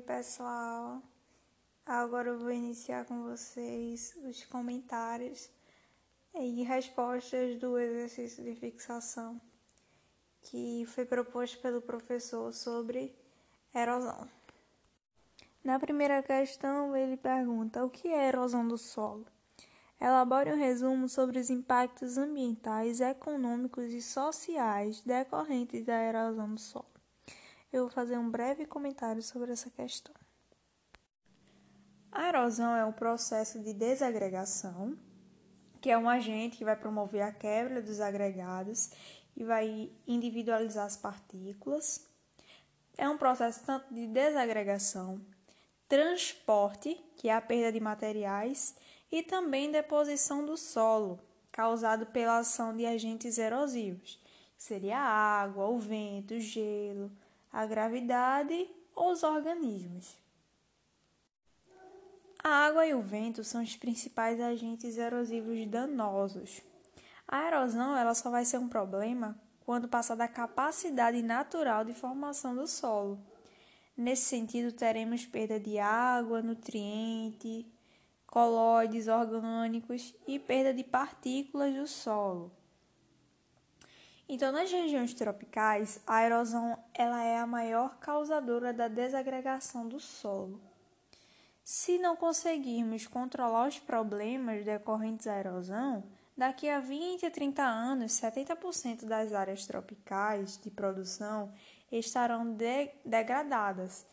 Pessoal. Agora eu vou iniciar com vocês os comentários e respostas do exercício de fixação que foi proposto pelo professor sobre erosão. Na primeira questão, ele pergunta: o que é erosão do solo? Elabore um resumo sobre os impactos ambientais, econômicos e sociais decorrentes da erosão do solo. Eu vou fazer um breve comentário sobre essa questão. A erosão é um processo de desagregação, que é um agente que vai promover a quebra dos agregados e vai individualizar as partículas. É um processo tanto de desagregação, transporte, que é a perda de materiais, e também deposição do solo, causado pela ação de agentes erosivos, que seria a água, o vento, o gelo, a gravidade ou os organismos. A água e o vento são os principais agentes erosivos danosos. A erosão ela só vai ser um problema quando passar da capacidade natural de formação do solo. Nesse sentido, teremos perda de água, nutriente, colóides orgânicos e perda de partículas do solo. Então, nas regiões tropicais, a erosão ela é a maior causadora da desagregação do solo. Se não conseguirmos controlar os problemas decorrentes à erosão, daqui a 20 a 30 anos, 70% das áreas tropicais de produção estarão de degradadas.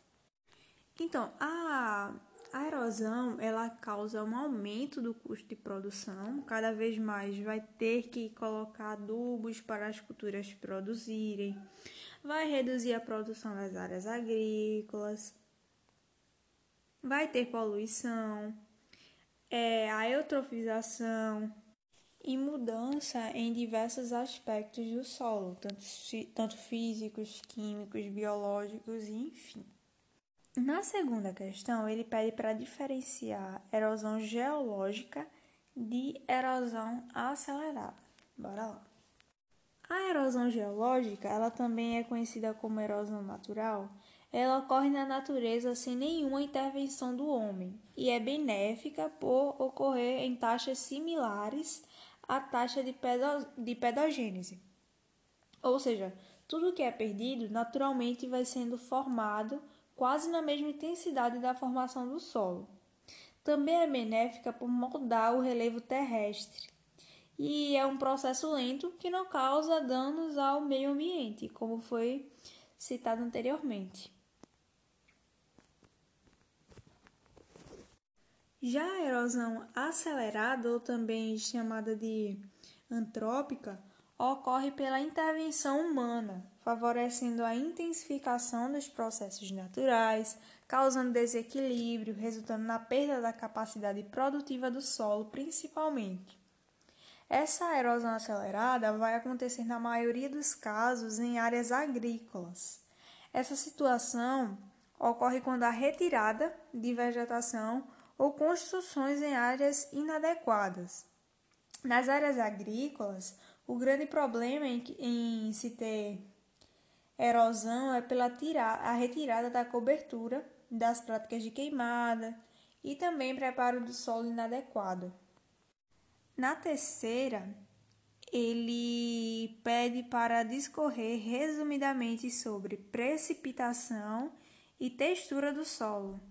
Então, a a erosão ela causa um aumento do custo de produção, cada vez mais vai ter que colocar adubos para as culturas produzirem, vai reduzir a produção das áreas agrícolas, vai ter poluição, é, a eutrofização e mudança em diversos aspectos do solo, tanto, tanto físicos, químicos, biológicos, enfim. Na segunda questão, ele pede para diferenciar erosão geológica de erosão acelerada. Bora lá. A erosão geológica, ela também é conhecida como erosão natural. Ela ocorre na natureza sem nenhuma intervenção do homem e é benéfica por ocorrer em taxas similares à taxa de, pedo de pedogênese. Ou seja, tudo que é perdido naturalmente vai sendo formado quase na mesma intensidade da formação do solo. Também é benéfica por moldar o relevo terrestre e é um processo lento que não causa danos ao meio ambiente, como foi citado anteriormente. Já a erosão acelerada, ou também chamada de antrópica, ocorre pela intervenção humana, favorecendo a intensificação dos processos naturais, causando desequilíbrio, resultando na perda da capacidade produtiva do solo, principalmente. Essa erosão acelerada vai acontecer na maioria dos casos em áreas agrícolas. Essa situação ocorre quando há retirada de vegetação ou construções em áreas inadequadas. Nas áreas agrícolas, o grande problema em, em se ter erosão é pela tirar, a retirada da cobertura das práticas de queimada e também preparo do solo inadequado. Na terceira, ele pede para discorrer resumidamente sobre precipitação e textura do solo.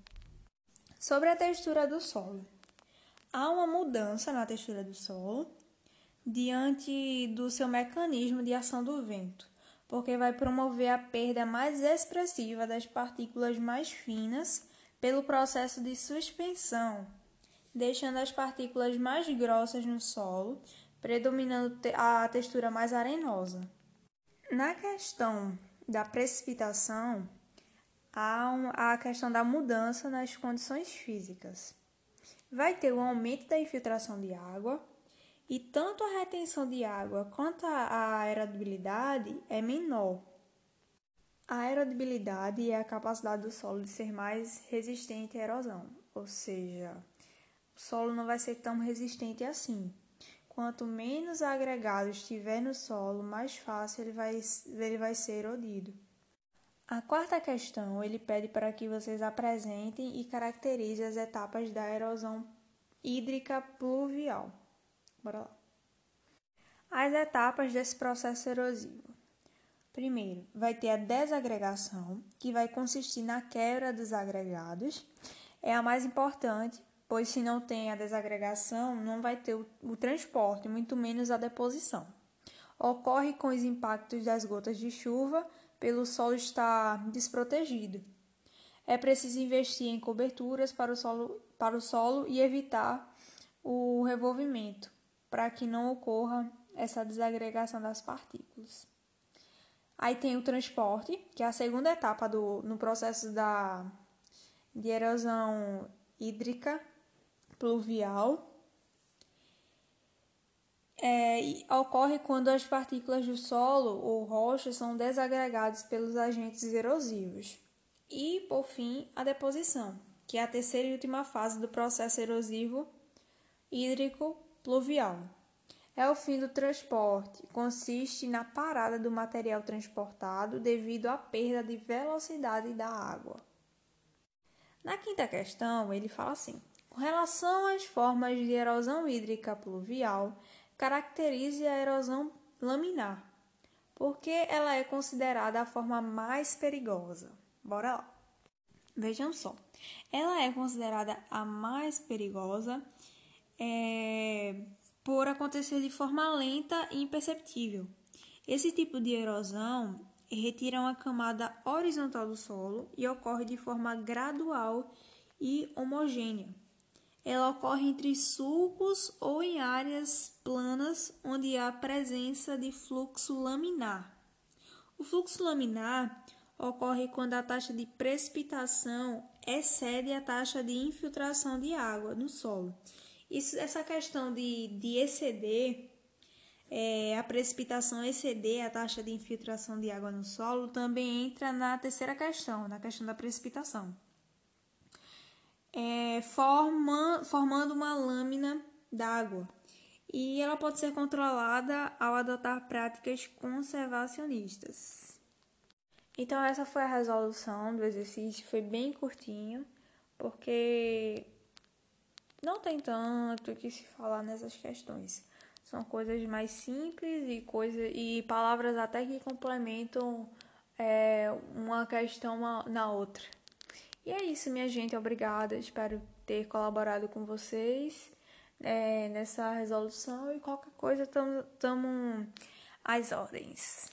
Sobre a textura do solo, há uma mudança na textura do solo diante do seu mecanismo de ação do vento, porque vai promover a perda mais expressiva das partículas mais finas pelo processo de suspensão, deixando as partículas mais grossas no solo, predominando a textura mais arenosa. Na questão da precipitação, há a questão da mudança nas condições físicas. Vai ter um aumento da infiltração de água, e tanto a retenção de água quanto a aerodibilidade é menor. A aerodibilidade é a capacidade do solo de ser mais resistente à erosão, ou seja, o solo não vai ser tão resistente assim. Quanto menos agregados tiver no solo, mais fácil ele vai, ele vai ser erodido. A quarta questão, ele pede para que vocês apresentem e caracterizem as etapas da erosão hídrica pluvial. Bora lá. As etapas desse processo erosivo. Primeiro, vai ter a desagregação, que vai consistir na quebra dos agregados. É a mais importante, pois se não tem a desagregação, não vai ter o, transporte, muito menos a deposição. Ocorre com os impactos das gotas de chuva pelo solo estar desprotegido. É preciso investir em coberturas para o solo, para o solo e evitar o revolvimento, para que não ocorra essa desagregação das partículas. Aí tem o transporte, que é a segunda etapa do, no processo da, de erosão hídrica pluvial. É, ocorre quando as partículas do solo ou rocha são desagregadas pelos agentes erosivos. E, por fim, a deposição, que é a terceira e última fase do processo erosivo hídrico pluvial. É o fim do transporte, consiste na parada do material transportado devido à perda de velocidade da água. Na quinta questão, ele fala assim: com relação às formas de erosão hídrica pluvial, caracterize a erosão laminar, porque ela é considerada a forma mais perigosa. Bora lá. Vejam só, ela é considerada a mais perigosa é, por acontecer de forma lenta e imperceptível. Esse tipo de erosão retira uma camada horizontal do solo e ocorre de forma gradual e homogênea. Ela ocorre entre sulcos ou em áreas planas onde há presença de fluxo laminar. O fluxo laminar ocorre quando a taxa de precipitação excede a taxa de infiltração de água no solo. Isso, essa questão de, de exceder, é, a precipitação exceder a taxa de infiltração de água no solo, também entra na terceira questão, na questão da precipitação. É, forma, formando uma lâmina d'água. E ela pode ser controlada ao adotar práticas conservacionistas. Então essa foi a resolução do exercício, foi bem curtinho, porque não tem tanto que se falar nessas questões. São coisas mais simples e coisas e palavras até que complementam é, uma questão na outra. E é isso, minha gente. Obrigada. Espero ter colaborado com vocês é, nessa resolução e qualquer coisa estamos às ordens.